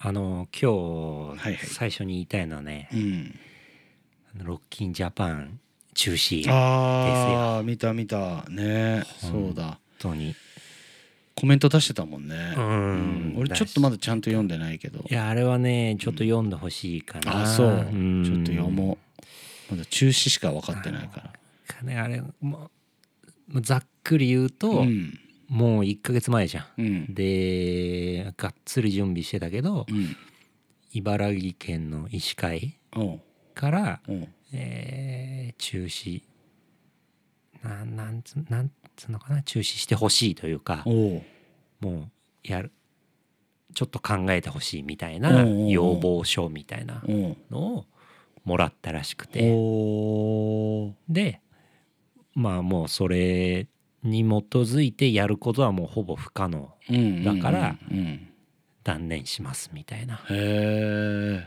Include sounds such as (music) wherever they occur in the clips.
あの今はいはい。日最初に言いたいのはね、うん。ロッキンジャパン中止本ああ見た見た。ねそうだ。当に。コメント出してたもんね。うん。うん。俺ちょっとまだちゃんと読んでないけど。いやあれはねちょっと読んでほしいかな、あそう。ちょっんと読もう。まだ中止しか分かってないから。かねあれもうざっくり言うと、うんもう1ヶ月前じゃん。うん。でがっつり準備してたけどうん。茨城県の医師会から、えー中止なんなんつなんつうのかな？中止してほしいというかもうやるちょっと考えてほしいみたいな要望書みたいなのをもらったらしくて。でまあもうそれに基づいてやることはもうほぼ不可能。うんだからうん。うん断念しますみたいな。へえ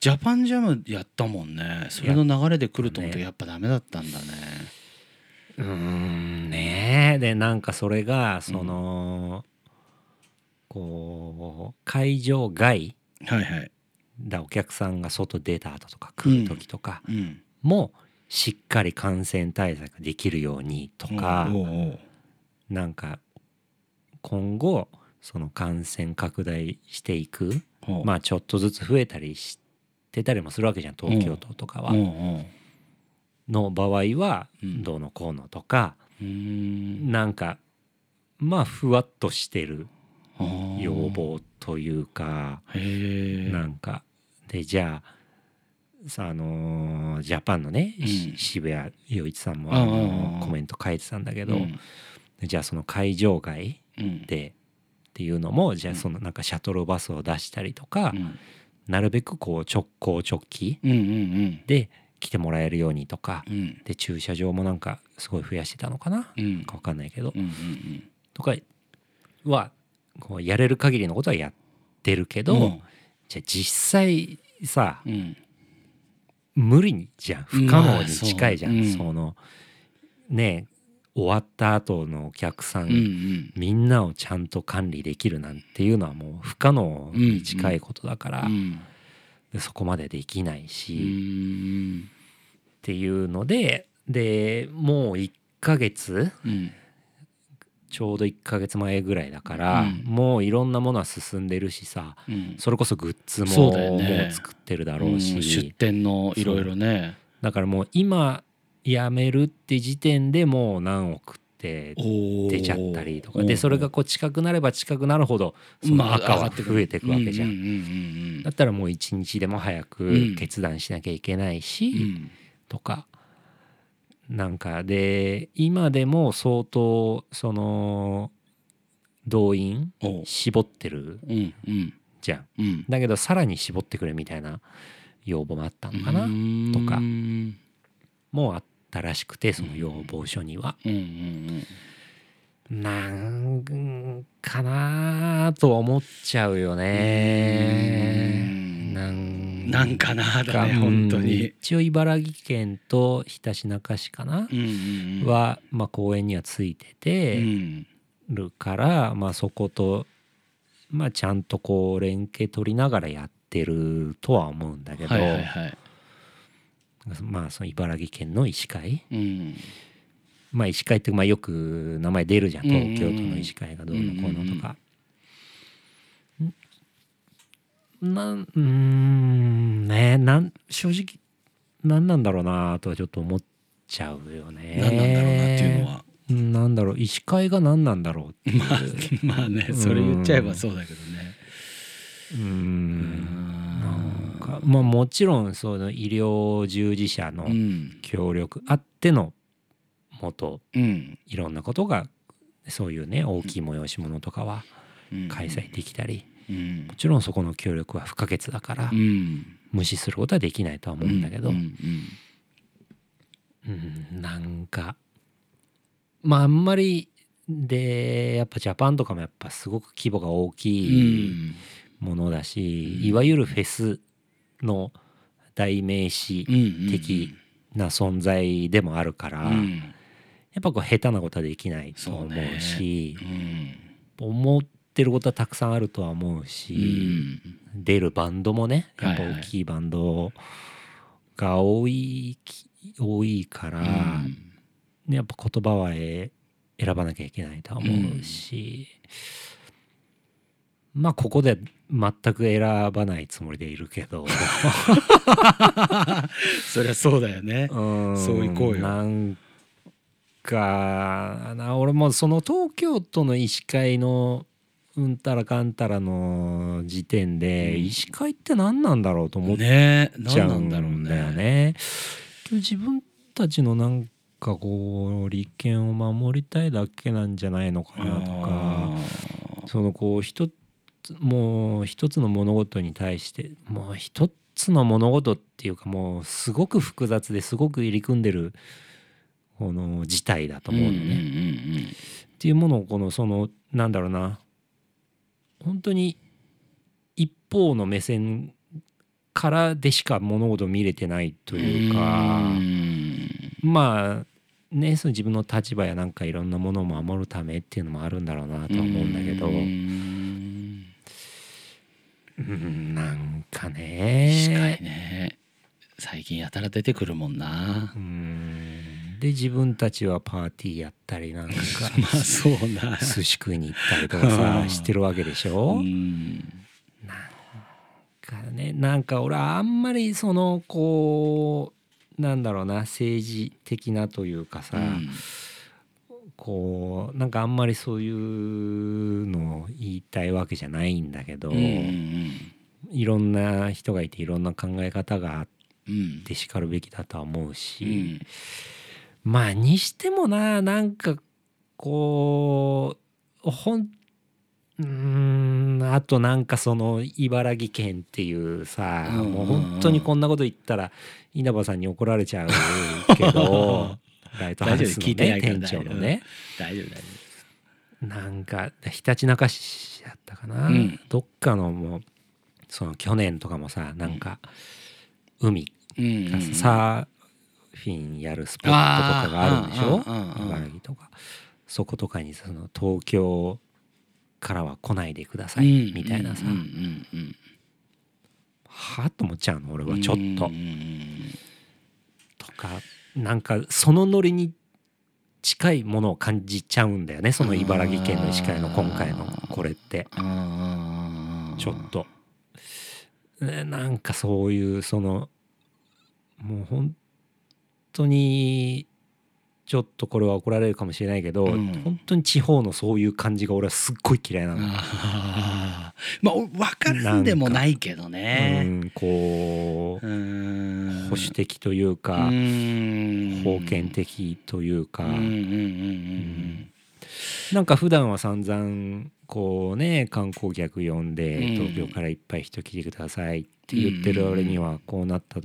ジャパンジャムやったもんね。それの流れで来ると思ってね。やっぱダメだったんだね。うーんねえ。でなんかそれがその、こう会場外はいはい。だお客さんが外出た後とか来る時とかうん。もしっかり感染対策ができるようにとか、おうなんか今後その感染拡大していくまあちょっとずつ増えたりしてたりもするわけじゃん東京都とかは。の場合はうん。どうのこうのとか、うなんかまあふわっとしてる要望というかなんかでじゃあさあのージャパンのね、しうん。渋谷陽一さんもあのコメント書いてたんだけど、うん。じゃあその会場外うん。でっていうのもじゃあそのなんかシャトルバスを出したりとか、うん。なるべくこう直行直帰で来てもらえるようにとかで駐車場もなんかすごい増やしてたのかな、うん。なんか分かんないけど、とかはこうやれる限りのことはやってるけど、うん。じゃあ実際さうん無理じゃん。不可能に近いじゃん、まあそう。そのね終わった後のお客さん、うんうん。みんなをちゃんと管理できるなんていうのはもう不可能に近いことだから、うん。でそこまでできないうし、んっていうのででもう1ヶ月うんちょうど1ヶ月前ぐらいだから、うん。もういろんなものは進んでるしさうん。それこそグッズもね。う作ってるだろうし、うん。出店のいろいろね。だからもう今やめるって時点でもう何億って出ちゃったりとか。でそれがこう近くなれば近くなるほどその赤は増えていくわけじゃん。だったらもう一日でも早うん。く決断しなきゃいけないし、とかなんかで今でも相当その動員絞ってるじゃん。うんだけどさらに絞ってくれみたいな要望もあったのかな、うんとかうんもうあったらしくてその要望書には。なんかなとは思っちゃうよね。うんなんなんかなだねうん。本当に。一応茨城県と日田市中市かな、は、まあ、公園にはついてうてんるから、まあ、そこと、まあ、ちゃんとこう連携取りながらやってるとは思うんだけど、はいはいはい。まあその茨城県の医師会。うん。まあ医師会ってまあよく名前出るじゃん。東京都の医師会がどうのこうのとか。んなんうーんねなん正直何なんだろうなとはちょっと思っちゃうよね。何なんだろうなっていうのは。うんなんだろう医師会が何なんだろうまあ (laughs) まあねそれ言っちゃえばそうだけどね。うん。なんかまあもちろんその医療従事者のうん。協力あってのもとうん。いろんなことがそういうね大きい催し物とかはうん。開催できたり。うんもちろんそこの協力は不可欠だからうん。無視することはできないとは思うんだけど、ううんん。なんかまああんまりでやっぱジャパンとかもやっぱすごく規模が大うきいん。ものだし、うん。いわゆるフェスの代名詞うん的な存在でもあるから、やうん。っぱこう下手なことはできないと思そうしうん。思っってることはたくさんあるとは思うし、出るバンドもねやっぱ大きいバンドが多い、多いから、ね、やっぱ言葉は選ばなきゃいけないとは思うし、まあここで全く選ばないつもりでいるけど。(laughs) そりゃそうだよね。そういこうよ。なんかな俺もその東京都の医師会のうんたらかんたらの時点で、医師会って何なんだろうと思っちゃうんだよね。ね自分たちのなんかこう利権を守りたいだけなんじゃないのかなとかそのこう一つもう一つの物事に対してもう一つの物事っていうかもうすごく複雑ですごく入り組んでるこの事態だと思うのね。っていうものをこのそのなんだろうな本当に一方の目線からでしか物事を見れてないというかまあねその自分の立場やなんかいろんなものを守るためっていうのもあるんだろうなとは思うんだけど。うんなんかね。ね。最近やたら出てくるもんな。うんで自分たちはパーティーやったりなんか (laughs) まあそうな寿司食いに行ったりとかさしてるわけでしょ？うん。なんかねなんか俺あんまりそのこうなんだろうな政治的なというかさ、うん、こうなんかあんまりそういうのを言いたいわけじゃないんだけど、うんうん、いろんな人がいていろんな考え方があってしかるべきだとは思うし、うんまあにしてもななんかこうほんうんあとなんかその茨城県っていうさ、もう本当にこんなこと言ったら稲葉さんに怒られちゃうけど (laughs) ライトハウスのね店長のね。大丈夫大丈夫。なんかひたちなか市やったかな、うん、どっかのもうその去年とかもさなんか海がさ、フィンやるスポットとかがあるんでしょ？茨城とか。そことかにその東京からは来ないでくださいみたいなさ。はあと思っちゃうの俺はちょっと。とかなんかそのノリに近いものを感じちゃうんだよねその茨城県の医師会の今回のこれって。ちょっと。なんかそういうそのもう本当にちょっとこれは怒られるかもしれないけど、うん、本当に地方のそういう感じが俺はすっごい嫌いなの。あまあ分からんでもないけどね。うん、こう保守的というか封建的というか。なんか普段は散々こうね観光客呼んで東京からいっぱい人来てくださいって言ってる俺にはこうなった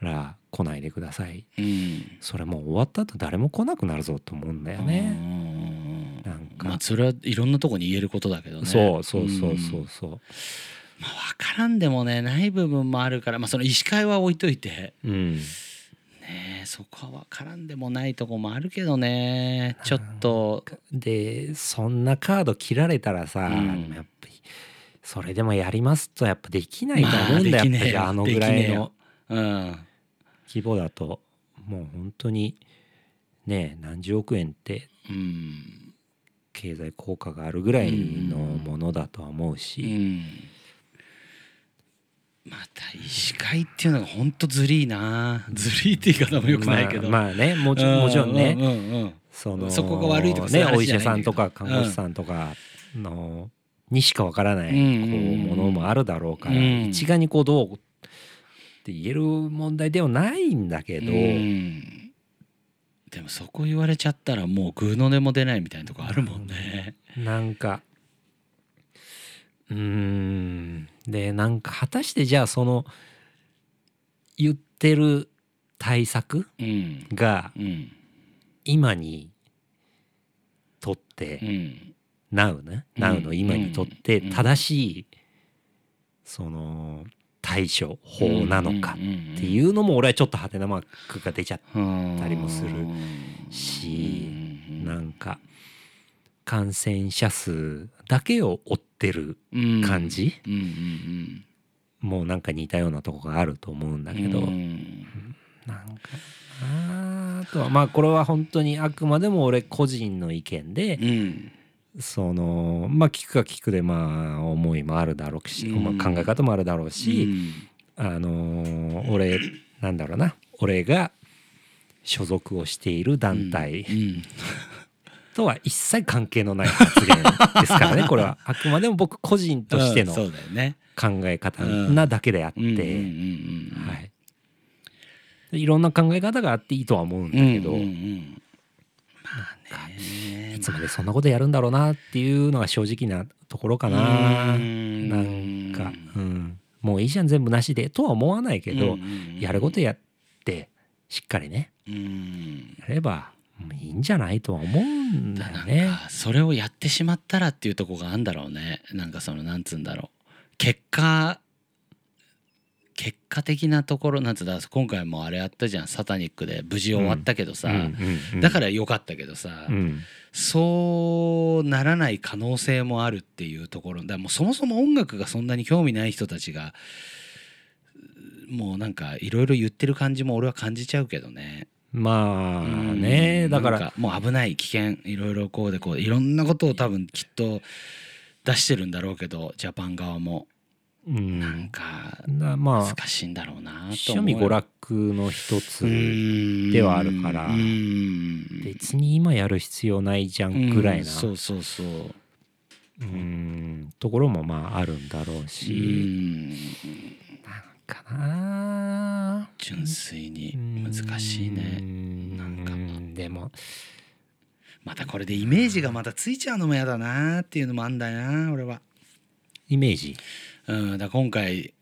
ら来ないでください、うん、それもう終わった後誰も来なくなるぞと思うんだよね。なんか。まあそれはいろんなとこに言えることだけどね。そうそうそうそうそう。うん、まあ分からんでもねない部分もあるからまあその医師会は置いといて。うん。ねそこは分からんでもないとこもあるけどね。ちょっと。でそんなカード切られたらさ、うん、やっぱりそれでもやりますとやっぱできないと思うんだよ、まあ、あのぐらいの、うん、規模だともう本当にね何十億円って経済効果があるぐらいのものだとは思うし、うん、また医師会っていうのが本当ずりーな。ずりーって言い方もよくないけど、まあ、まあねもちもちろんね、うんうんうん、そのそこが悪いとかねお医者さんとか看護師さんとかの、にしかわからないこうものもあるだろうから、一概にこうどうって言える問題ではないんだけど、でもそこ言われちゃったらもうグーの音も出ないみたいなとこあるもんね。なんか。うん。でなんか果たしてじゃあその言ってる対策が今にとって、うん、Now ね、うん、Now の今にとって正しいその対処法なのかっていうのも俺はちょっとハテナマークが出ちゃったりもするしなんか感染者数だけを追ってる感じ、もうなんか似たようなとこがあると思うんだけど、うんなんかなあとはまあこれは本当にあくまでも俺個人の意見で、うんそのまあ聞くか聞くでまあ思いもあるだろうし、うん。まあ、考え方もあるだろうし、うん。あのー俺なんだろうな俺が所属をしている団体うん。(laughs) とは一切関係のない発言ですからね (laughs) これは。あくまでも僕個人としての考え方なだけであって、い、いろんな考え方があっていいとは思うんだけど、うんうんうんいつまでそんなことやるんだろうなっていうのが正直なところかな。うん。なんか、うん、もういいじゃん全部なしでとは思わないけど、やることやってしっかりね。うん。やればいいんじゃないとは思うんだよね。かそれをやってしまったらっていうとこがあるんだろうね。なんかそのなんつうんだろう。結果結果的なところなんつうんだ今回もあれやったじゃんサタニックで無事終わったけどさ、だから良かったけどさ、うん。そうならない可能性もあるっていうところ。だからもうそもそも音楽がそんなに興味ない人たちがもうなんかいろいろ言ってる感じも俺は感じちゃうけどね。まあうん。ねだから。もう危ない危険いろいろこうでこういろんなことを多分きっと出してるんだろうけどジャパン側もうん。なんかなまあ難しいんだろうなと趣思う味娯楽の一つでではあるから。うん。別に今やる必要ないじゃんぐらいな。うん。そうそうそう。うん。ところもまああるんだろううしんかな。純粋に。難しいね。なんか。でもまたこれでイメージがまたついちゃうのも。嫌だなっていうのもあんだよな俺はイメージうん、だ今回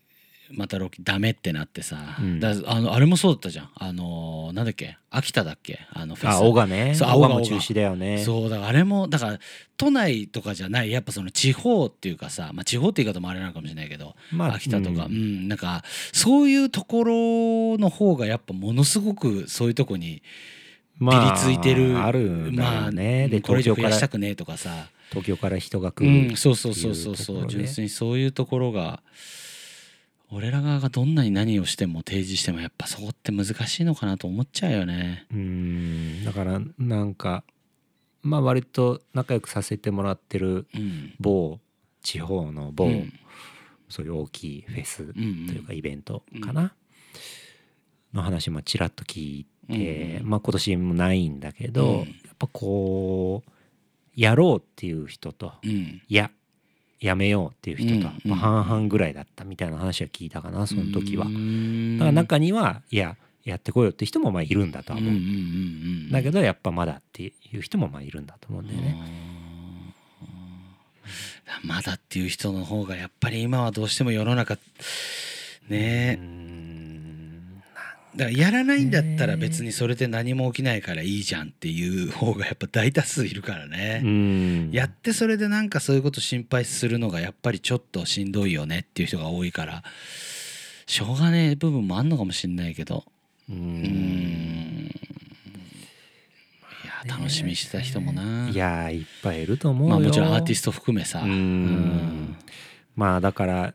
またロキダメってなってさ、うん。だあのあれもそうだったじゃん。あのーなんだっけ？秋田だっけ？あのフェス。あ青がね。そう青がも中止だよね。そうだからあれもだから都内とかじゃない。やっぱその地方っていうかさ、まあ、地方って言い方もあれなのかもしれないけど、まあ秋田とか、ううんんなんかそういうところの方がやっぱものすごくそういうとこにピリついてる、まああるね、でこれ以上増やしたくねえとかさ、東京から人が来うる、ん、そうそうそうそうそう、純粋にそういうところが俺ら側がどんなに何をしても提示してもやっぱそこって難しいのかなと思っちゃうよね。うんだからなんかまあ割と仲良くさせてもらってるうん。某地方の某、うん。そういう大きいフェスというかイベントかな、の話もちらっと聞いて、うん。まあ今年もないんだけど、うん。やっぱこうやろうっていう人とうん。いややめようっていう人と、うんまあ、半々ぐらいだったみたいな話は聞いたかなその時は。うだん。から中にはいややってこいよって人もまあいるんだとは思う。だけどやっぱまだっていう人もまあいるんだと思うんだよね。うんまだっていう人の方がやっぱり今はどうしても世の中うねんだからやらないんだったら別にそれで何も起きないからいいじゃんっていう方がやっぱ大多数いるからね。うん。やってそれでなんかそういうこと心配するのがやっぱりちょっとしんどいよねっていう人が多いからしょうがねえ部分もあんのかもしんないけど。ううんん。いや楽しみにしてた人もな。いやーいっぱいいると思うよ。まあもちろんアーティスト含めさ。うん。うん。まあだから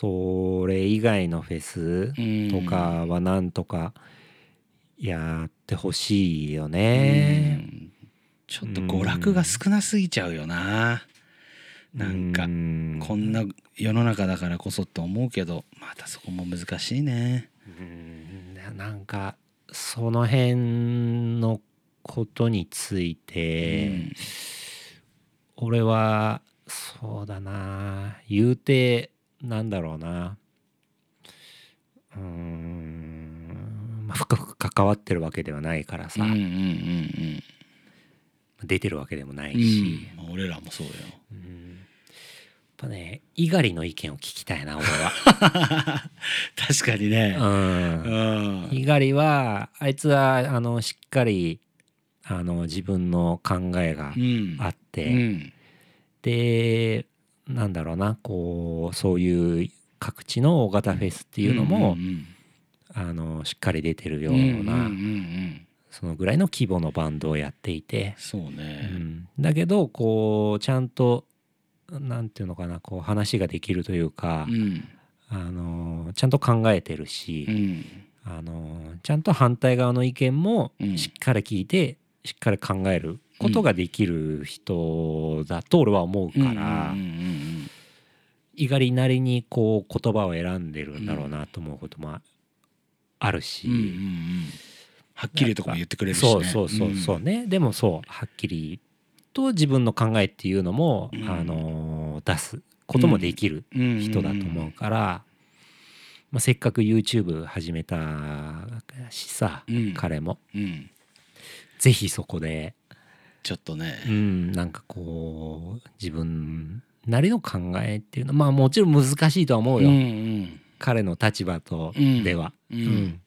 それ以外のフェスとかはなんとかやってほしいようね。ん。ちょっと娯楽が少なすぎちゃうよな。なんかうん。こんな世の中だからこそって思うけどまたそこも難しいね。うん。なんかその辺のことについて、俺はそうだな。言うてなんだろうな。うーん、まあ、深く関わってるわけではないからさ、うんうんうんうん出てるわけでもないうん。し、まあ俺らもそうよ。うん。やっぱね猪狩の意見を聞きたいな俺は。(laughs) 確かにね。うん。うん。猪狩はあいつはあのしっかりあの自分の考えがうん。あって、うん。でなんだろうなこうそういう各地の大型フェスっていうのも、んんあのしっかり出てるよううんな、うんうんそのぐらいの規模のバンドをやっていて、そううねん、だけどこうちゃんとなんていうのかなこう話ができるというかう、ん。あのちゃんと考えてるし、うん。あのちゃんと反対側の意見もうん。しっかり聞いて、しっかり考えることができる人だと俺は思うから、うんうん意がりなりにこう言葉を選んでるんだろうなと思うこともあるし、うんうん。うんうんはっきりとかも言ってくれるしね。そうそうそうそう。ね、でもそうはっきりと自分の考えっていうのも、うん。あの出すこともできるうん人だと思うから、まあ、せっかく YouTube 始めたしさ、うん。彼も。うん。ぜひそこで、ちょっとね。うん、なんかこう自分なりの考えっていうのはまあもちろん難しいとは思うよ、うんうん。彼の立場とうんでは、うんうん。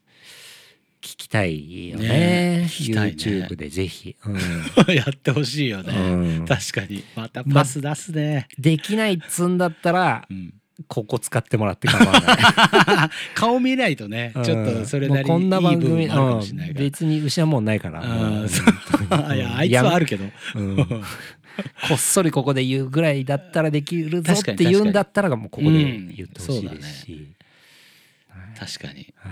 聞きたいよね。ね聞きたいね。YouTube でぜひ、うん。(laughs) やってほしいよね。うん。確かに。またパス出すね。できないっつんだったらうんここ使ってもらって構わない。(laughs) 顔見ないとねちょっとそれなりもうこんない番組別に牛はもうないから。(laughs) いやあいつはあるけど。うん。(laughs) こっそりここで言うぐらいだったらできるぞって言うんだったらもうここでうん言ってほしいですし、確かに。は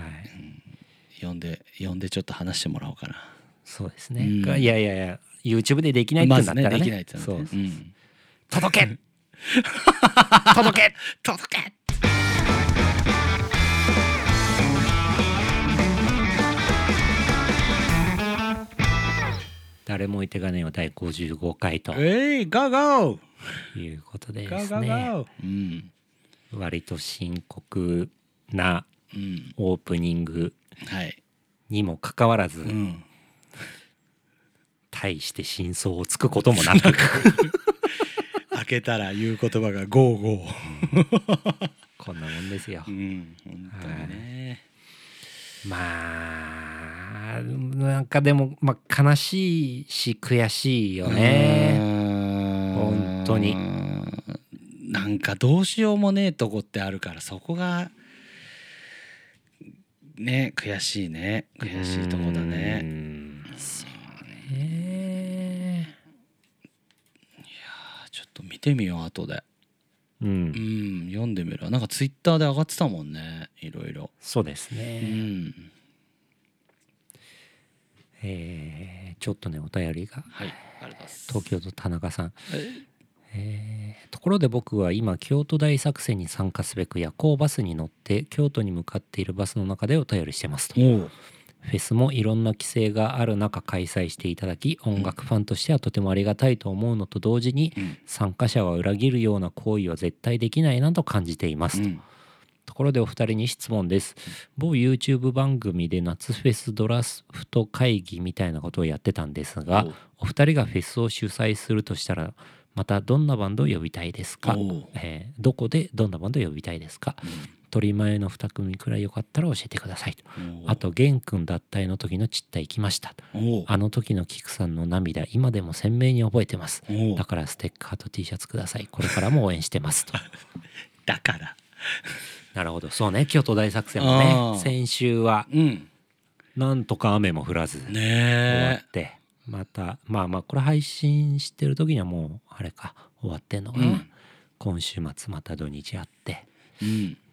い、呼んで呼んでちょっと話してもらおうかな。そうですね、うん。いやいやいや YouTube でできないってんだったらね,、ねできないってそうのねうん。届け (laughs) 届け届け。誰もいてがねえよ第55回と。えいゴーゴーいうことでゴーゴーねゴーうん。割と深刻なうん。オープニングはい。にもかかわらず、うん。大して真相をつくこともなく。開 (laughs) けたら言う言葉がゴーゴーこんなもんですよ。う。ん本当にね。まあなんかでも、まあ、悲しいし悔しいよね。本当に。なんかどうしようもねえとこってあるからそこがね悔しいね。悔しいとこだうねん。そうね。ちょっと見てみよう後で。う、うんん読んでみるなんかツイッターで上がってたもんねいろいろ。そうですうね。ん。えーちょっとねお便りが。はいあります。東京都田中さん。ええーところで僕は今京都大作戦に参加すべく夜行バスに乗って京都に向かっているバスの中でお便りしてますとフェスもいろんな規制がある中開催していただき音楽ファンとしてはとてもありがたいと思うのと同時にうん。参加者は裏切るような行為は絶対できないなと感じていますと、うん。ところでお二人に質問です。某 YouTube 番組で夏フェスドラフト会議みたいなことをやってたんですがお二人がフェスを主催するとしたらまたどんなバンドを呼びたいですか？えーどこでどんなバンドを呼びたいですか？鳥前の2組くらいよかったら教えてくださいと。あと玄君脱退の時のちった行きましたあの時のキクさんの涙今でも鮮明に覚えてます。だからステッカーと T シャツください。これからも応援してますと。(laughs) だから。なるほど。そうね。京都大作戦もあねー。先週はうん。なんとか雨も降らず終わねってまたまあまあこれ配信してる時にはもうあれか終わってんのかな、うん。今週末また土日あって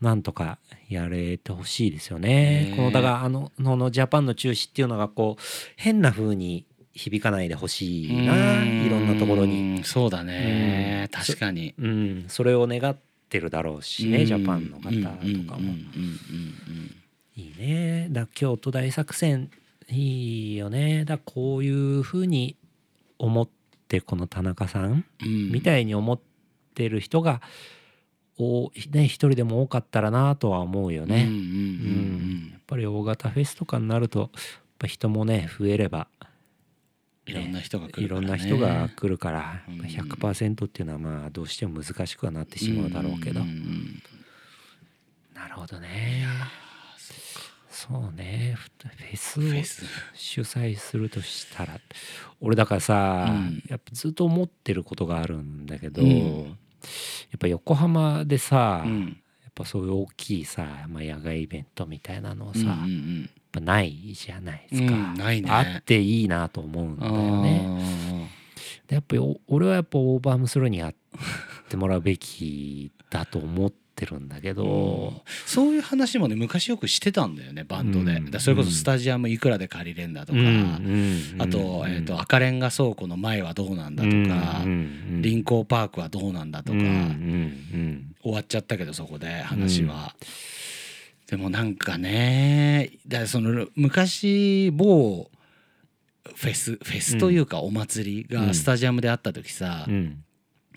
なんとかやれてほしいですよねね。このだからあのののジャパンの中止っていうのがこう変な風に響かないでほしいないろんなところに。うんそうだねうん確かにうん、それを願ってるだろうしね、ジャパンの方とかも。うんうんうんいいね。だ京都大作戦いいよね。だこういう風に思ってこの田中さんうんうんみたいに思ってる人がおね一人でも多かったらなとは思うよね。やっぱり大型フェスとかになるとやっぱ人もね増えれば、いろんな人が来るからね。いろんな人が来るからうん。やっぱ100%っていうのはまあどうしても難しくはなってしまうだろうけど、なるほどね。そうね。フェスを主催するとしたら俺だからさ、うん。やっぱずっと思ってることがあるんだけど、うん。やっぱ横浜でさ、うん。やっぱそういう大きいさ、まあ、野外イベントみたいなのをさ、うんうんぱぱないじゃないですか、うんないね。あっていいなと思うんだよね。でやっぱ俺はやっぱオーバームスローにやってもらうべきだと思ってるんだけど、そういう話もね昔よくしてたんだよねバンドで、うん。だそれこそスタジアムいくらで借りれんだとか、あと,、えー、と赤レンガ倉庫の前はどうなんだとか、臨港パークはどうなんだとか、終わっちゃったけどそこで話は。でもなんかねだその昔某フェスフェスというかお祭りがスタジアムであった時さ、うんうん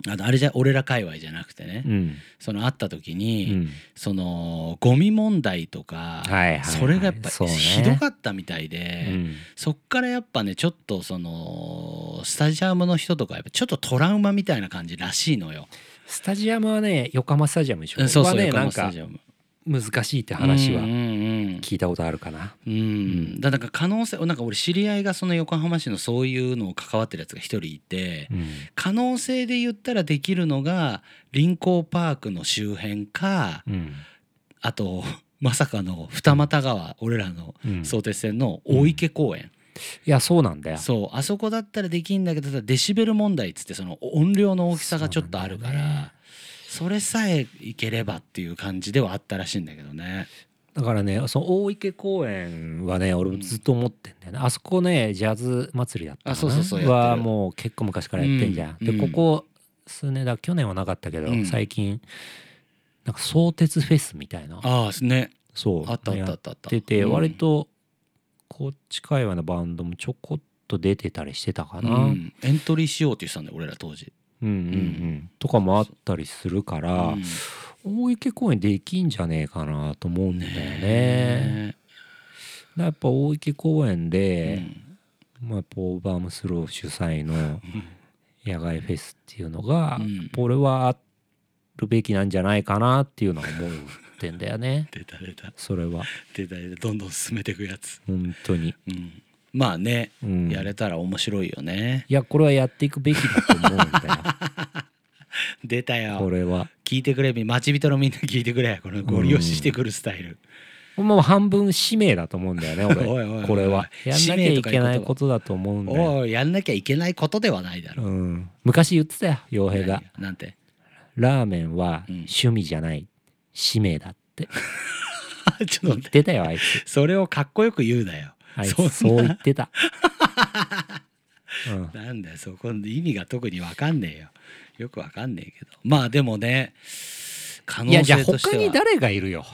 あのあれじゃ俺ら界隈じゃなくてね、うん。そのあった時に、うん。そのゴミ問題とか、はいはいはい。それがやっぱひどかったみたいで、うん。そっからやっぱねちょっとそのスタジアムの人とかやっぱちょっとトラウマみたいな感じらしいのよ。スタジアムはね横浜スタジアムでしょ。うんそうそうはね横浜なんかスタジアム。難しいって話は。うんうんうん聞いたことあるかな。うん、だから可能性なんか俺知り合いがその横浜市のそういうのを関わってるやつが一人いて、うん。可能性で言ったらできるのが臨港パークの周辺かうん。あと (laughs) まさかの二俣川俺らのうん。相鉄線の大池公園、いやそうなんだよ。そうあそこだったらできんだけどデシベル問題っつってその音量の大きさがちょっとあるからそ,、れさえいければっていう感じではあったらしいんだけどね。だからねその大池公園はね俺もずっと思ってんだよね、あそこねジャズ祭りだったかな。あそうそうそうやってる。はもう結構昔からやってんじゃん、うん。でここ数年だ去年はなかったけど、うん。最近なんか相鉄フェスみたいな。ああね。そう。あったあったあやった。あってて、うん。割とこっち界隈のバンドもちょこっと出てたりしてたかな、ううん。んエントリーしようって言ってたんだよ俺ら当時。うん。うん。とかもあったりするから、うん大池公園できんじゃねえかなと思うんだよね。ねやっぱ大池公園えで、うん。まあ、ポーバームスロー主催の野外フェスっていうのが、うん。これはあるべきなんじゃないかなっていうのは思ってんだよね。(laughs) 出た出た。それは。出た出た。どんどん進めていくやつ。本当に、うん。まあね、うん、やれたら面白いよね。いやこれはやっていくべきだと思うんだ (laughs) 出たよ。こよ。れは。聞いてくれ待ち人のみんな聞いてくれ。このゴリ押ししてくるスタイル。もう半分使命だと思うんだよね俺。(laughs) おいおいこれは。やんなきゃいけないことだと思うんだよ、おいやんなきゃいけないことではないだろ。う。うん、昔言ってたよ傭兵が。なんて？ラーメンはうん。趣味じゃない使命だって。(laughs) ちょっと言ってたよあいつ。それをかっこよく言うなよ。あいつそう言ってた、(laughs) うん、なんだよそこの意味が特にわかんねえよ。よくわかんねえけど。まあでもね可能いやじゃあ性としては他に誰がいるよ、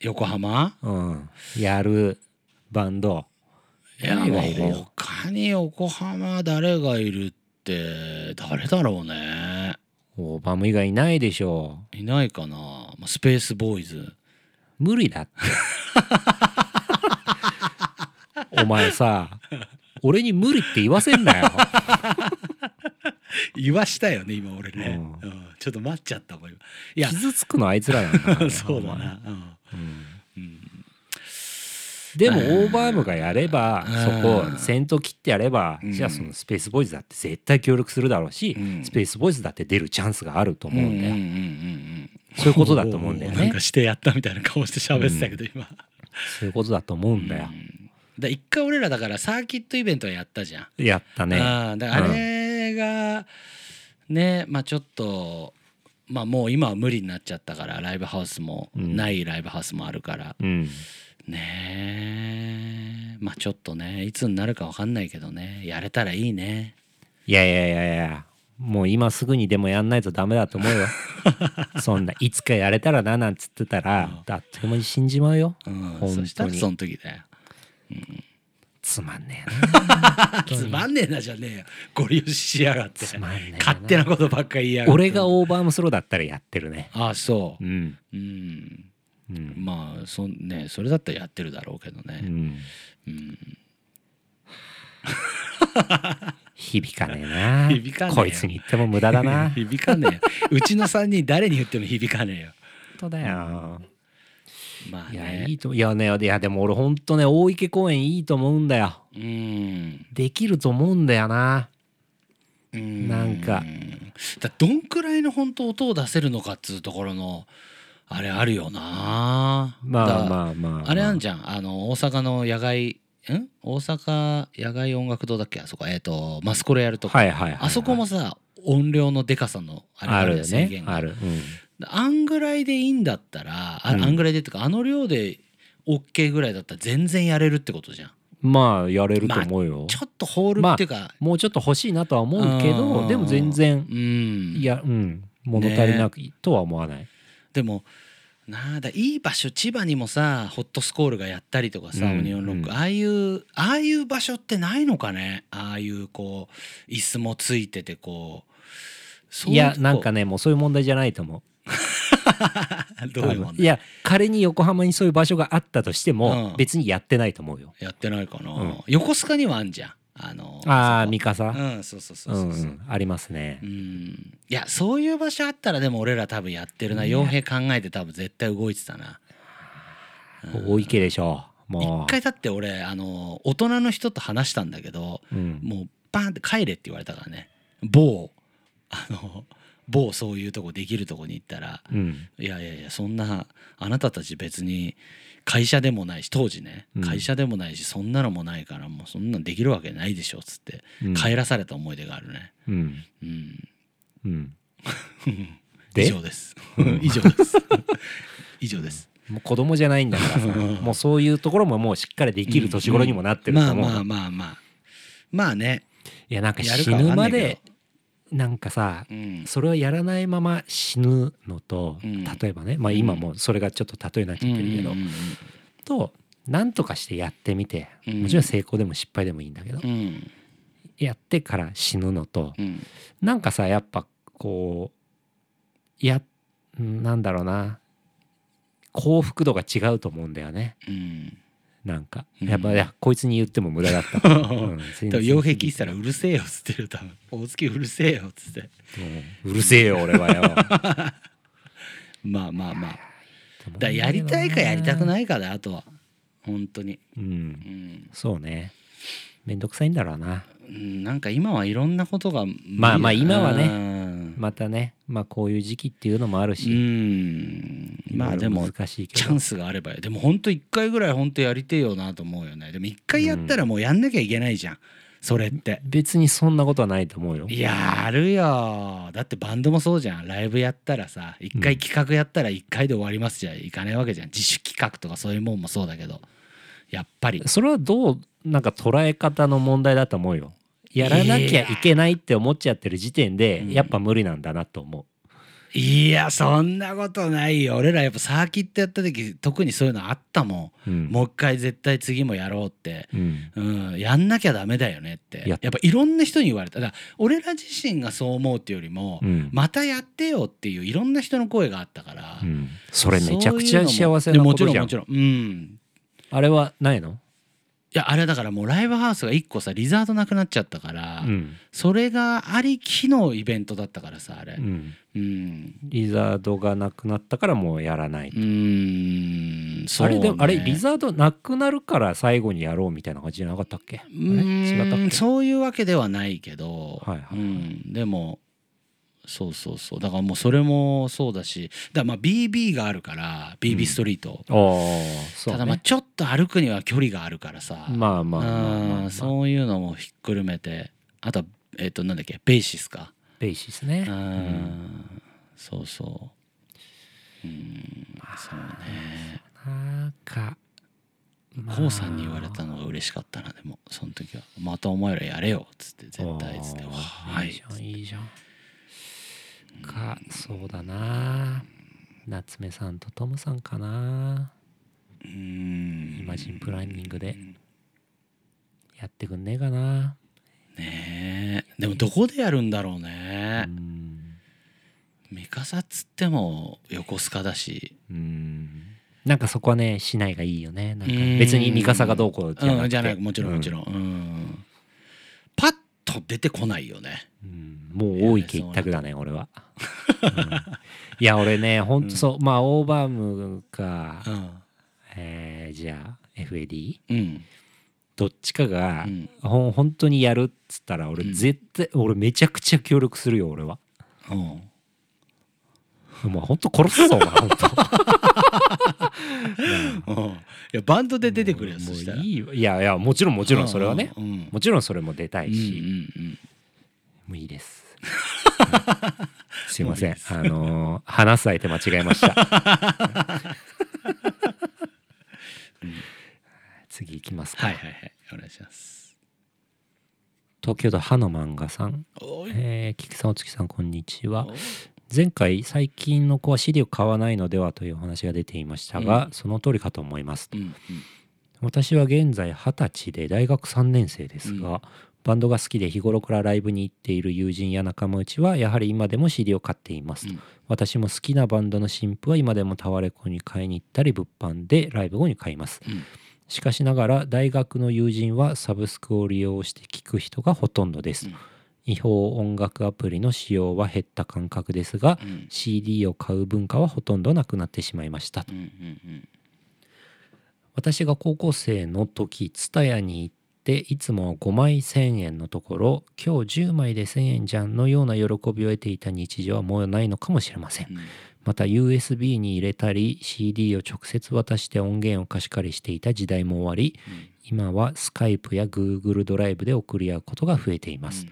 横浜？うん、やるバンド。いや他に横浜誰がいるって誰だろうね。オーバム以外いないでしょ。いないかな。まあスペースボーイズ無理だって。(laughs) お前さ俺に無理って言わせんなよ (laughs) 言わしたよね今俺ね、ううん。ちょっと待っちゃったもん今。いや。傷つくのあいつらなんだからそうだな、うん。うん。うん。でもオーバームがやればうんそこ先頭切ってやればうん。じゃあそのスペースボーイズだって絶対協力するだろうしうん。スペースボーイズだって出るチャンスがあると思うんだよ。うんうんうんうんそういうことだと思うんだよね。なんかしてやったみたいな顔して喋ってたけど今、(laughs) そういうことだと思うんだよ。うん。だ一回俺らだからサーキットイベントはやったじゃん。やったね。ああだからあれがねまあちょっとまあもう今は無理になっちゃったからライブハウスもうんないライブハウスもあるから、うんねえ。まあちょっとねいつになるか分かんないけどね。やれたらいいね。いやいやいやいや。もう今すぐにでもやんないとダメだと思うよ。(laughs) そんないつかやれたらななんつってたらあっという間に死んじまうよ。うん。本当に。そしたらその時だよつまんねえな。(laughs) つまんねえなじゃねえよ。ゴリ押ししやがって。つまんねえな。勝手なことばっかり言いやがって。俺がオーバームスローだったらやってるね。ああそう。うん。うん。うん。まあそんねそれだったらやってるだろうけどね。うん。うん。響かねえな。響かねえよ。こいつに言っても無駄だな。本 (laughs) 響かねえよ。うちの3人誰に言っても響かねえよ。当だよまあいやねいいといやねいやでも俺ほんとね大池公園いいと思うんだよ。うん。できると思うんだよな。うん。なんか。だどんくらいの本当音を出せるのかっつうところのあれあるよな。なまあまあまあ。あれあんじゃん。あの大阪の野外ん？大阪野外音楽堂だっけ？あそこ。えっ、とマスコレやるとか、はいはいはいはい。あそこもさ音量のでかさのあれがあるよあるよねある、うんあんぐらいでいいんだったらあ,、うん。あんぐらいでっていうかあの量で OK ぐらいだったら全然やれるってことじゃん。まあやれると思うよ、ちょっとホールっていうか、もうちょっと欲しいなとは思うけうん。どでも全然うん。いやうん物足りなくとは思わない、でもなあだいい場所千葉にもさホットスコールがやったりとかさ、うん。オニオンロック、うん。ああいうああいう場所ってないのかね。ああいうこう椅子もついててこう。いやなんかねねもうそういう問題じゃないと思う (laughs) どういうもんいや仮に横浜にそういう場所があったとしても、うん。別にやってないと思うよ。やってないかな、うん。横須賀にはあんじゃん。あのああ三笠？うんそうそうそううんそうそう、うんありますね。うん。いやそういう場所あったらでも俺ら多分やってるな。傭兵考えて多分絶対動いてたな。大池でしょ？うもう。一回だって俺あの大人の人と話したんだけどうん。もうバーンって帰れって言われたからね。某。あの某そういうとこできるとこに行ったらうん。いやいやいやそんなあなたたち別に会社でもないし当時ねうん。会社でもないしそんなのもないからもうそんなんできるわけないでしょっつってうん。帰らされた思い出があるね。うん。うん。うん。(laughs) で？以上です。(laughs) 以上です。(laughs) 以上です。もう子供じゃないんだからさもうそういうところももうしっかりできる年頃にもなってると思うの。まあまあまあまあ。まあね。いやなんか死ぬまでなんかさうん。それをやらないまま死ぬのと、うん。例えばねまあ今もそれがちょっと例えになっちゃってるけど、うんうんと何とかしてやってみてうん。もちろん成功でも失敗でもいいんだけど、うん。やってから死ぬのとうん。なんかさやっぱこうやうんなんだろうな幸福度が違うと思うんだよね。うんなんか。うん。やっぱ、いやこいつに言っても無駄だった、(laughs) うん、多分傭兵聞いてたらうるせえよっつってるよ多分。大月うるせえよっつって。うんうるせえよ俺はよ。(laughs) まあまあまあ。だやりたいかやりたくい、ないかだあとは。本当に。うん。う、ん、そうね。めんどくさいんだろうな。うん、なんか今はいろんなことがまあまあ今はね。ねまたね。まあこういう時期っていうのもあるうし、ん。まあでも難しいけど。チャンスがあれば。よでも本当一回ぐらい本当やりてえよなと思うよね。でも一回やったらもうやんなきゃいけないじゃん。それって。別にそんなことはないと思うよ。やるよ。だってバンドもそうじゃん。ライブやったらさ一回企画やったら一回で終わりますじゃいかないわけじゃん。自主企画とかそういうもんもそうだけどやっぱり。それはどうなんか捉え方の問題だと思うよ。やらなきゃいけないって思っちゃってる時点でうんやっぱ無理なんだなと思いやそんなことないよ。俺らやっぱサーキットやった時特にそういうのあったもう、うん。んもう一回絶対次もやろうって。うん。うん、やんなきゃダメだよねって。ややっぱいろんな人に言われた。だ俺ら自身がそう思うっていうよりも、うん。またやってよっていういろんな人の声があったから、うん。それめちゃくちゃ幸せなことじゃん。もちろんもちろん。うんあれはないの？いやあれだからもうライブハウスが1個さリザードなくなっちゃったから、うん。それがありきのイベントだったからさあれ。う、ん。うん。リザードがなくなったからもうやらない、うーん。そうね。あれでもあれリザードなくなるから最後にやろうみたいな感じじゃなかったっけ？うーん違ったっけ？そういうわけではないけど、はいはい。うん、でもそうそうそう。だからもうそれもそうだしだまあ BB があるから BB ストリート、う、ね、ただまあちょっと歩くには距離があるからさ。まあまあそういうのもひっくるめて。あとはえっ、となんだっけベーシスか。ベーシスね。うん、うん。そうそう。うんそうね。なんかこうさんに言われたのが嬉しかったなでも。その時は「またお前らやれよ」っつって絶対っつって「あーはい。いいじゃんいいじゃんかそうだな。夏目さんとトムさんかな。うん。イマジンプランニングで。やってくんねえかな。ねえ。でもどこでやるんだろううねん三笠っつっても横須賀だし。うん。なんかそこはね市内がいいよね。なんかうん。別に三笠がどうこうじゃなくて。うんじゃない。もちろんもちろん。うん。パッと出てこないよね。うんもう大池一択だね俺は、うん。いや俺ねほんとそう、まあオーバームか、うん。えーじゃあ FAD うん。どっちかが、うん。ほん本当にやるっつったら俺うん。絶対、俺めちゃくちゃ協力するよ俺は。うん。もう本当殺すぞお前本当 (laughs) バンドで出てくるやつしたら。いいいやいやもちろんもちろんそれはね、うんうんもちろんそれも出たいし、うんうん。もういいです (laughs) すいません。あのー話す相手間違えました。次行きますか、はいはいはい。お願いします。東京都ハの漫画さん。えー、キキさんお月さんこんにちは。前回最近の子は CD を買わないのではというお話が出ていましたが、うん。その通りかと思いますうんうん。私は現在二十歳で大学3年生ですが、うんバンドが好きで日頃からライブに行っている友人や仲間内はやはり今でも CD を買っていますと、うん。私も好きなバンドの新譜は今でもタワレコに買いに行ったり物販でライブ後に買います。うん。しかしながら大学の友人はサブスクを利用して聴く人がほとんどです、うん。違法音楽アプリの使用は減った感覚ですが、うん。CD を買う文化はほとんどなくなってしまいましたうんうん私が高校生の時 TSUTAYA に行っていつも5枚1000円のところ今日10枚で1000円じゃんのような喜びを得ていた日常はもうないのかもしれません。うん。また USB に入れたり CD を直接渡して音源を貸し借りしていた時代も終わり今はスカイプや Google ドライブで送り合うことが増えています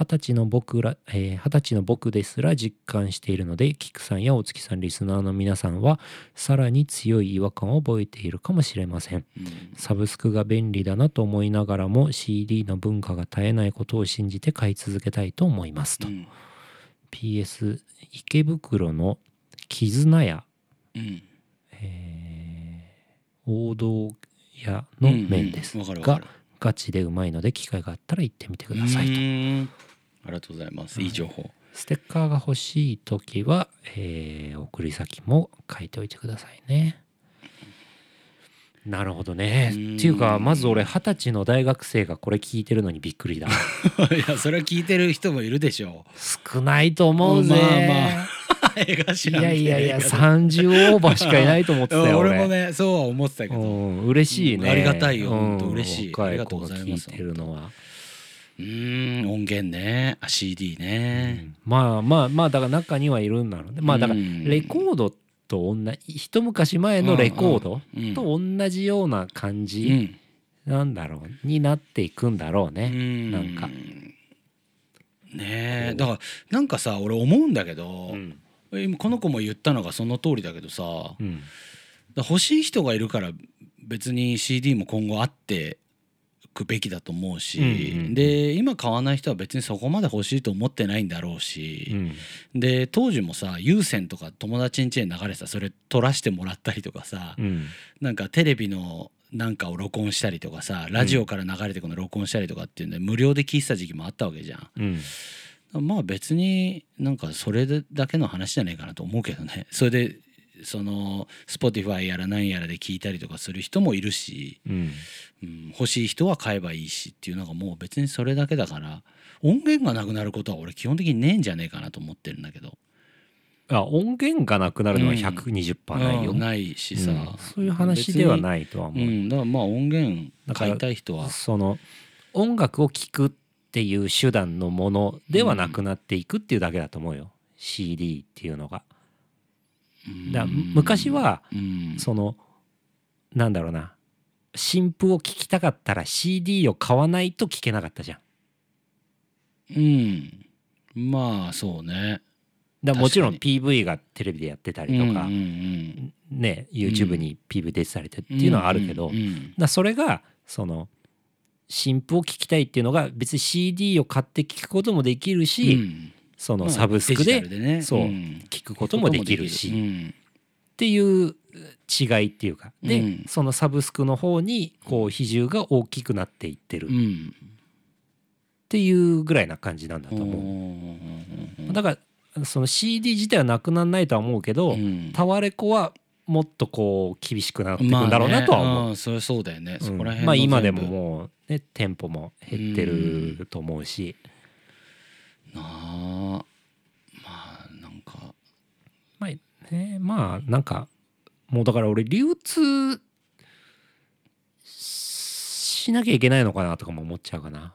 二十歳の僕ら、えー二十歳の僕ですら実感しているので、キクさんやお月さんリスナーの皆さんは、さらに強い違和感を覚えているかもしれません。うん。サブスクが便利だなと思いながらも CD の文化が絶えないことを信じて買い続けたいと思いますと。うん。PS 池袋の絆屋、うん。えー王道屋の麺ですがうんうんガチでうまいので機会があったら行ってみてくださいと。うんありがとうございますいい情報ステッカーが欲しい時は、えー送り先も書いておいてくださいね。なるほどね。うんっていうかまず俺二十歳の大学生がこれ聞いてるのにびっくりだ。(laughs) いやそれは聞いてる人もいるでしょ少ないと思うぜ。まあまう映画知いやいやいや映画30オーバーしかいないと思ってたよ俺。俺もねそうは思ってたけどうん、嬉しいね。うんありがたいようん本当嬉しいありがとうございます聞いてるのは。うーん音源ね。あ CD ね。うん。まあまあまあだから中にはいるんだろうね。まあだからうん。レコードと同じ一昔前のレコードうん。と同じような感うじん。なんだろうになっていくんだろううね。ん。なんか。ねえ。だからなんかさ俺思うんだけどうん。今この子も言ったのがその通りだけどさうん。ら欲しい人がいるから別に CD も今後あってくべきだと思うし、うんうんで今買わない人は別にそこまで欲しいと思ってないんだろううし、ん。で当時もさ有線とか友達ん家に流れてたそれ撮らせてもらったりとかさ、うん。なんかテレビのなんかを録音したりとかさラジオから流れてくの録音したりとかっていうんで無料で聞いてた時期もあったわけじゃん。うん。まあ別になんかそれだけの話じゃないかなと思うけどね。(laughs) それでその Spotify やら何やらで聞いたりとかする人もいるし、うんうん、欲しい人は買えばいいしっていうのがもう別にそれだけだから音源がなくなることは俺基本的にねえんじゃねえかなと思ってるんだけど。あ音源がなくなるのは120%ないよ。うんないしさ、うん。そういう話ではないとは思う。うん、だからまあ音源買いたい人は。その音楽を聴くっていう手段のものではなくなっていくっていうだけだと思うよ、CD っていうのが。だうん昔はうん。そのなんだろうな新譜を聴きたかったら CD を買わないと聴けなかったじゃん。うん。まあそうね。だもちろん確 PV がテレビでやってたりとか、うんうんね YouTube に PV 出てたりっていうのはあるけど、うんうんだそれがその新譜を聴きたいっていうのが別に CD を買って聴くこともできるし、うん。そのまあサブスクでデジタルね。そうん。聴くこともできるし、うん。っていう違いっていうか。で、うん。そのサブスクの方にこう比重が大きくなっていってる。っうん。ていうぐらいな感じなんだと思う。うん。だからその CD 自体はなくならないとは思うけど、うん。タワレコはもっとこう厳しくなっていくんだろうなとは思う。まあね。んそれはそうだよね、そこら辺うんまあ今でももうね店舗も減ってると思うし、なあ。まあなんか。まあね。まあなんかもうだから俺流通しなきゃいけないのかなとかも思っちゃうかな。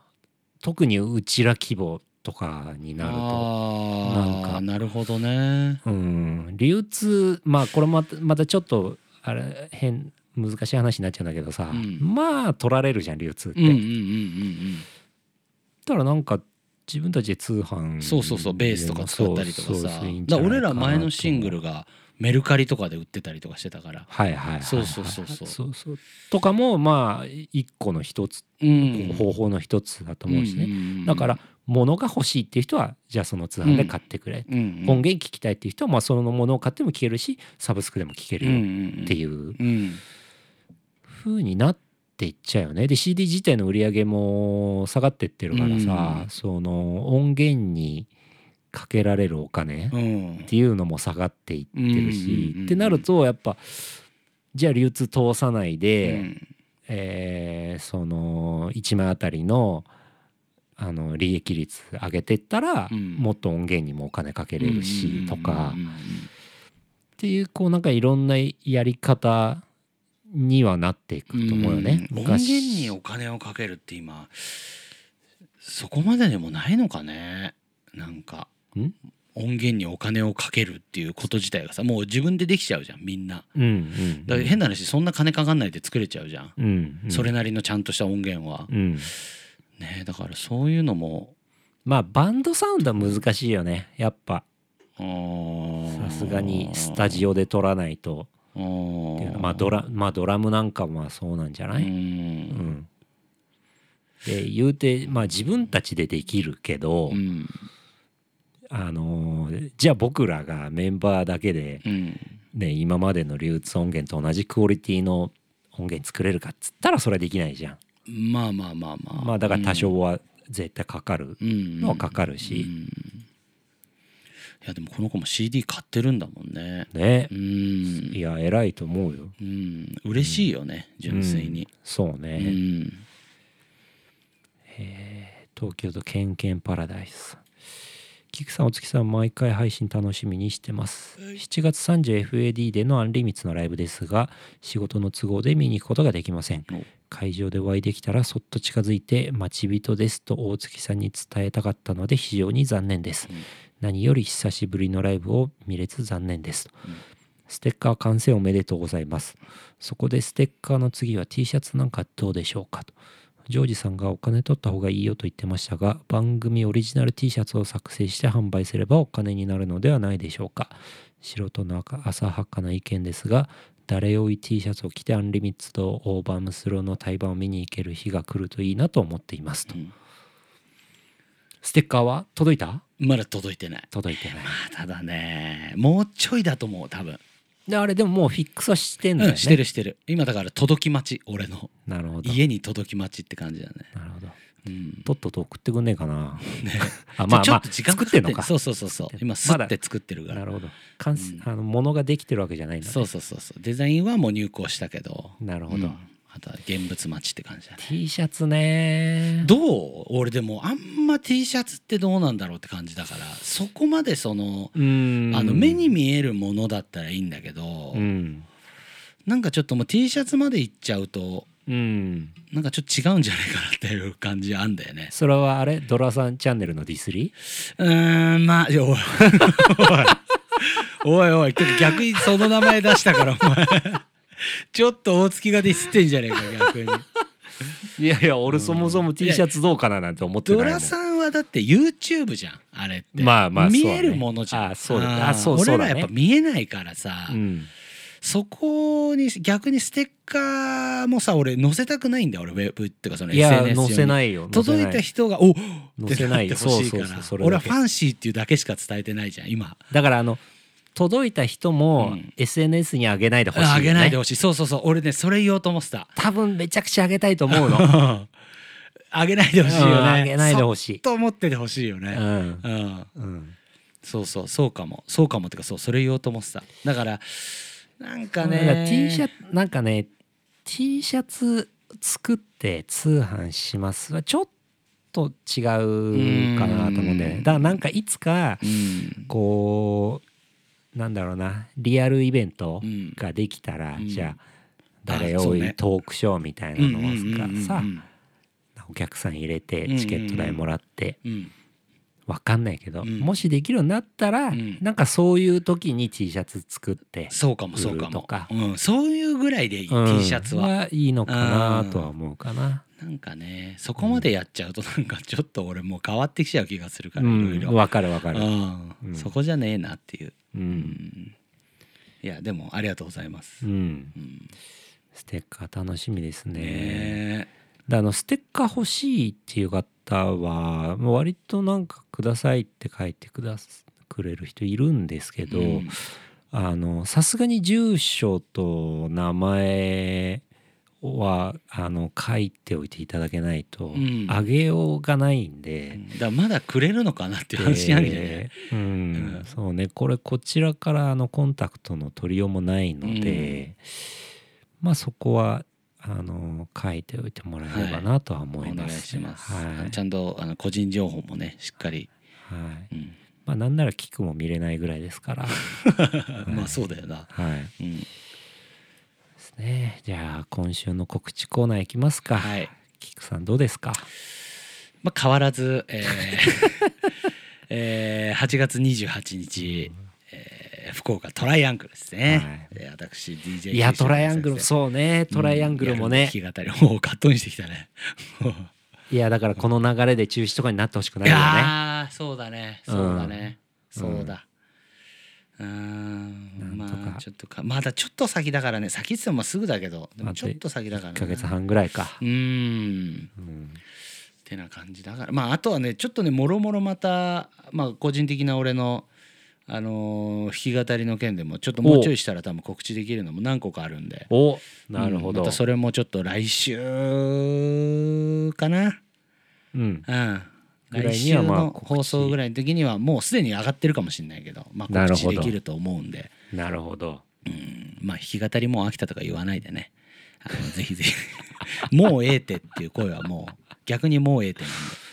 特にうちら規模とかになると。あなんか。あなるほどね。うん。流通まあこれまたまたちょっとあれ変難しい話になっちゃうんだけどさ、うん。まあ取られるじゃん流通って、うんうんうんうんだからなんか自分たちで通販うんそうそうそうベースとか使ったりとかさ。俺ら前のシングルがメルカリとかで売ってたりとかしてたから。はいはいそうそうそうそう。そうそう。とかもまあ一個の一つ、うん。方法の一つだと思うしね、ねだから物が欲しいっていう人はじゃあその通販で買ってくれ、うんうん。音源聞きたいっていう人はまあそのものを買っても聞けるしサブスクでも聞けるよってういう。うん。風になっていっちゃうよね。で CD 自体の売り上げも下がってってるからさ、うん。その音源にかけられるお金っうん。ていうのも下がっていってるし、うんってなるとやっぱじゃあ流通通さないで、うん。えーその1枚あたりのあの利益率上げてったら、うん。もっと音源にもお金かけれるし、とか。っていうこうなんかいろんなやり方にはなっていくと思うよね。うん。音源にお金をかけるって今そこまででもないのかね。なんか。ん音源にお金をかけるっていうこと自体がさもう自分でできちゃうじゃんみんな。うんうんだから変な話そんな金かかんないで作れちゃうじゃん、うんうん、それなりのちゃんとした音源は、うん、ねだからそういうのも。まあバンドサウンドは難しいよねやっぱ。ささすがにスタジオで撮らないと。まあドラまあドラムなんかもそうなんじゃない、うん。うん。で言うてまあ自分たちでできるけど、うんあのーじゃあ僕らがメンバーだけで、うん。ね、今までの流通音源と同じクオリティの音源作れるかっつったらそれはできないじゃん。まあまあまあまあ。まあだから多少は絶対かかる。うん。のはかかるうし、ん。いやでもこの子も CD 買ってるんだもんね。ね。うん。いや偉いと思うよ。うん。嬉しいよね純粋に。そううね、ん東京都ケンケンパラダイスキクさんお月さん毎回配信楽しみにしてます。7月 30FAD でのアンリミッツのライブですが仕事の都合で見に行くことができません。お。会場でお会いできたらそっと近づいて待ち人ですと大月さんに伝えたかったので非常に残念です、うん。何より久しぶりのライブを見れず残念です、うん。ステッカー完成おめでとうございます。そこでステッカーの次は T シャツなんかどうでしょうかとジョージさんがお金取った方がいいよと言ってましたが番組オリジナル T シャツを作成して販売すればお金になるのではないでしょうか。素人の浅はかな意見ですが誰よい T シャツを着てアンリミッツとオーバーアームスローの対バンを見に行ける日が来るといいなと思っていますと、うん。ステッカーは？届いた？まだ届いてない。届いてない。まあただねもうちょいだと思う多分であれでももうフィックスはしてんだよね、うんしてるしてる。今だから届き待ち俺の。なるほど。家に届き待ちって感じだね。なるほど。うん。とっとと送ってくんねえかな。ね。(laughs) あまあまあちょっと時間作ってんのか。そうそうそうそう。今すって作ってるから。なるほど。完成うん。あの物ができてるわけじゃないんだね。そうそうそうそう。デザインはもう入稿したけど。なるほど、うんあとは現物待ちって感じだね。T シャツね。どう？俺でもあんま T シャツってどうなんだろうって感じだからそこまでそのあの目に見えるものだったらいいんだけど、うん。なんかちょっともう T シャツまでいっちゃうとうん。なんかちょっと違うんじゃないかなっていう感じあんだよね。それはあれ？ドラさんチャンネルのディスリうーんまあいや (laughs) おいおい。おい逆にその名前出したからお前ちょっと大月がディスってんじゃねえか逆に。(laughs) いやいや俺そもそも T シャツどうかななんて思ってないもんドラさんはだって YouTube じゃんあれって。まあまあね。見えるものじゃん。あそうだあそうそう俺らやっぱ見えないからさ、うん。そこに逆にステッカーもさ俺載せたくないんだよ俺ウェブっていうかそのいや SNS 載せいないよ届いた人がおっ載せない。ってなってほしいから。俺はファンシーっていうだけしか伝えてないじゃん今。だからあの届いた人もうん。SNS に上げないでほしいよね。あげないでほしい。そうそうそう。俺ねそれ言おうと思ってた。多分めちゃくちゃ上げたいと思うの。(laughs) あげないでほしいよね。うんあげないでほしい。と思っててほしいよね。うん。うん。うん。そうそう。そうかも。そうかもってかそうそれ言おうと思ってた。だからなんかね。T シャツなんかね T シャツ作って通販します。はちょっと違うかなと思うんだよね。うん。だからなんかいつかうん。こうなんだろうな。リアルイベントうん。ができたら、うん。じゃあ誰をあそうね。トークショーみたいなのをさ、うんお客さん入れてうんチケット代もらって、うん。わかんないけど、うん。もしできるようになったら、うん。なんかそういう時に T シャツ作って、そうかもそうかも。とか。うん、そういうぐらいでいい、うん。T シャツは。はいいのかなとは思うかな。なんかねそこまでやっちゃうとなんかちょっと俺もう変わってきちゃう気がするかうらいろいろ。んわかるわかる。うん。うん。そこじゃねえなっていう、ううん。んいやでもありがとうございます、うん。うん。ステッカー楽しみですね。ねであのステッカー欲しいっていう方はもう割となんかくださいって書いてくだすくれる人いるんですけど、うん。あのさすがに住所と名前はあの書いておいていただけないと、うん。あげようがないんで。だからまだくれるのかなっていう話あるじゃない、でうん。うん。そうね。これこちらからあのコンタクトの取りようもないので、まあそこはあの書いておいてもらえればなとは思お願いいます。します、はい。ちゃんとあの個人情報もねしっかり、はい。うん。まあなんなら聞くも見れないぐらいですから。(laughs) まあそうだよな、はい。うん、ですね。じゃあ今週の告知コーナーいきますか。はい。キクさんどうですか？まあ変わらず、えー (laughs) えー、8月28日、えー福岡トライアングルですね、えー私 DJ いやトライアングルうそうね。トライアングルもね、弾き語りもうカットインしてきたね。(laughs) いやだからこの流れで中止とかになってほしくないいよね。そうだね。うんそうだね、うん。そうだうーんまあちょっとか。まだちょっと先だからね。先っつってもまあすぐだけど。でもちょっと先だから1ねヶ月半ぐらいか。うーん。うんてな感じだから。まああとはねちょっとねもろもろまたまあ個人的な俺のあのー弾き語りの件でもちょっともうちょいしたら多分告知できるのも何個かあるんで。おなるほど。うん。またそれもちょっと来週かな。うん。うんぐらい来週にはまあの告知放送ぐらいの時にはもうすでに上がってるかもしれないけど、まあ、告知できると思うんで、なるほど。うん、まあ弾き語りもう飽きたとか言わないでね。あのぜひぜひ。(laughs) もうええてっていう声はもう逆にもうええてなんで。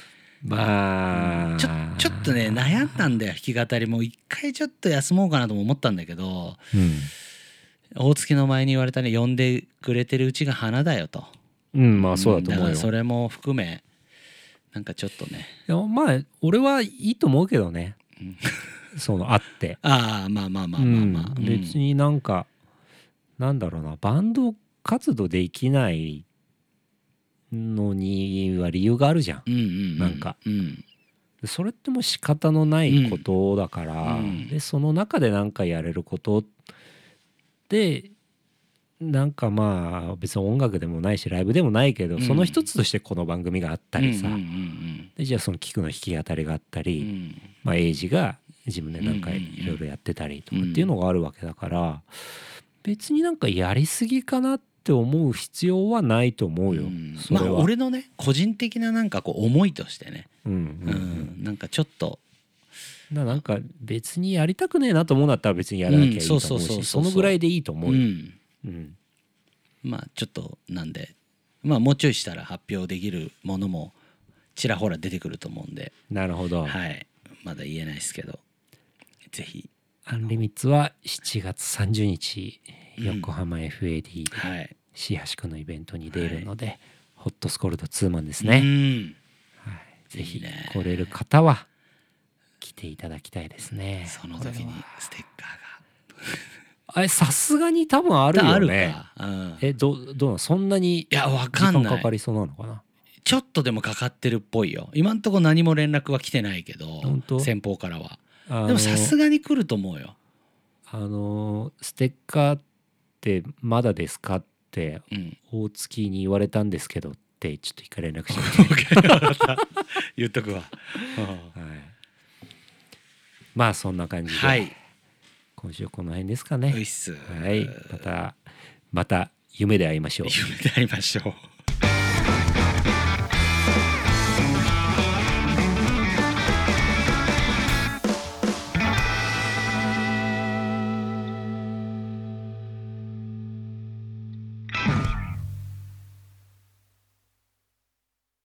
まあ。ちょちょっとね悩んだんだよ。弾き語りも一回ちょっと休もうかなとも思ったんだけど大月の前に言われたね呼んでくれてるうちが花だよと。うん、うん、まあそうだと思うよ。ん。からそれも含めなんかちょっとね。いやまあ俺はいいと思うけどね。(laughs) そのあって。ああまあまあまあまあまあ、うん。別になんかなんだろうな。バンド活動できないのには理由があるじゃん。うんうんうん。なんか。うん。でそれってもう仕方のないことだから、うん。でその中で何かやれることでなんかまあ別に音楽でもないしライブでもないけど、うん。その一つとしてこの番組があったりさ、うんうんでじゃあその聞くの弾き語りがあったうんうり、ん。まあ、エイジが自分でなんかうんうんいろいろやってたりとかっていうのがあるわけだから、別になんかやりすぎかなって思う必要はないと思うよ、うん。それは。まあ俺のね個人的ななんかこう思いとしてね、うんううん。うん。ん、なんかちょっと。だからなんか別にやりたくねえなと思うんだったら別にやらなきゃいいと思うそうそうそうしそのぐらいでいいと思ううよ。んうん。まあちょっとなんでまあもうちょいしたら発表できるものもちらほら出てくると思うんで、なるほど。はい。まだ言えないですけど。ぜひ。アンリミッツは7月30日うん。横浜 FAD ではい。シーハシ君のイベントに出るので、ホットスコールドツーマンですうね。ん。はい、ぜひ来れる方は来ていただきたいですね。その時にステッカあれさすがに多分あるるよね。か、うん、いえどどうそんなにやわ時かんない。間かかりそうなのかな？ちょっとでもかかってるっぽいよ。今んとこ何も連絡は来てないけど先方からは。でもさすがに来ると思うよ、あのステッカーってまだですかってうん、大月に言われたんですけどってちょっと一回連絡してみて。(laughs) 言っとくわ。はい、まあそんな感じで、はい今週この辺ですかういねっ。すはい、またまた夢で会いましょう。夢で会いましょう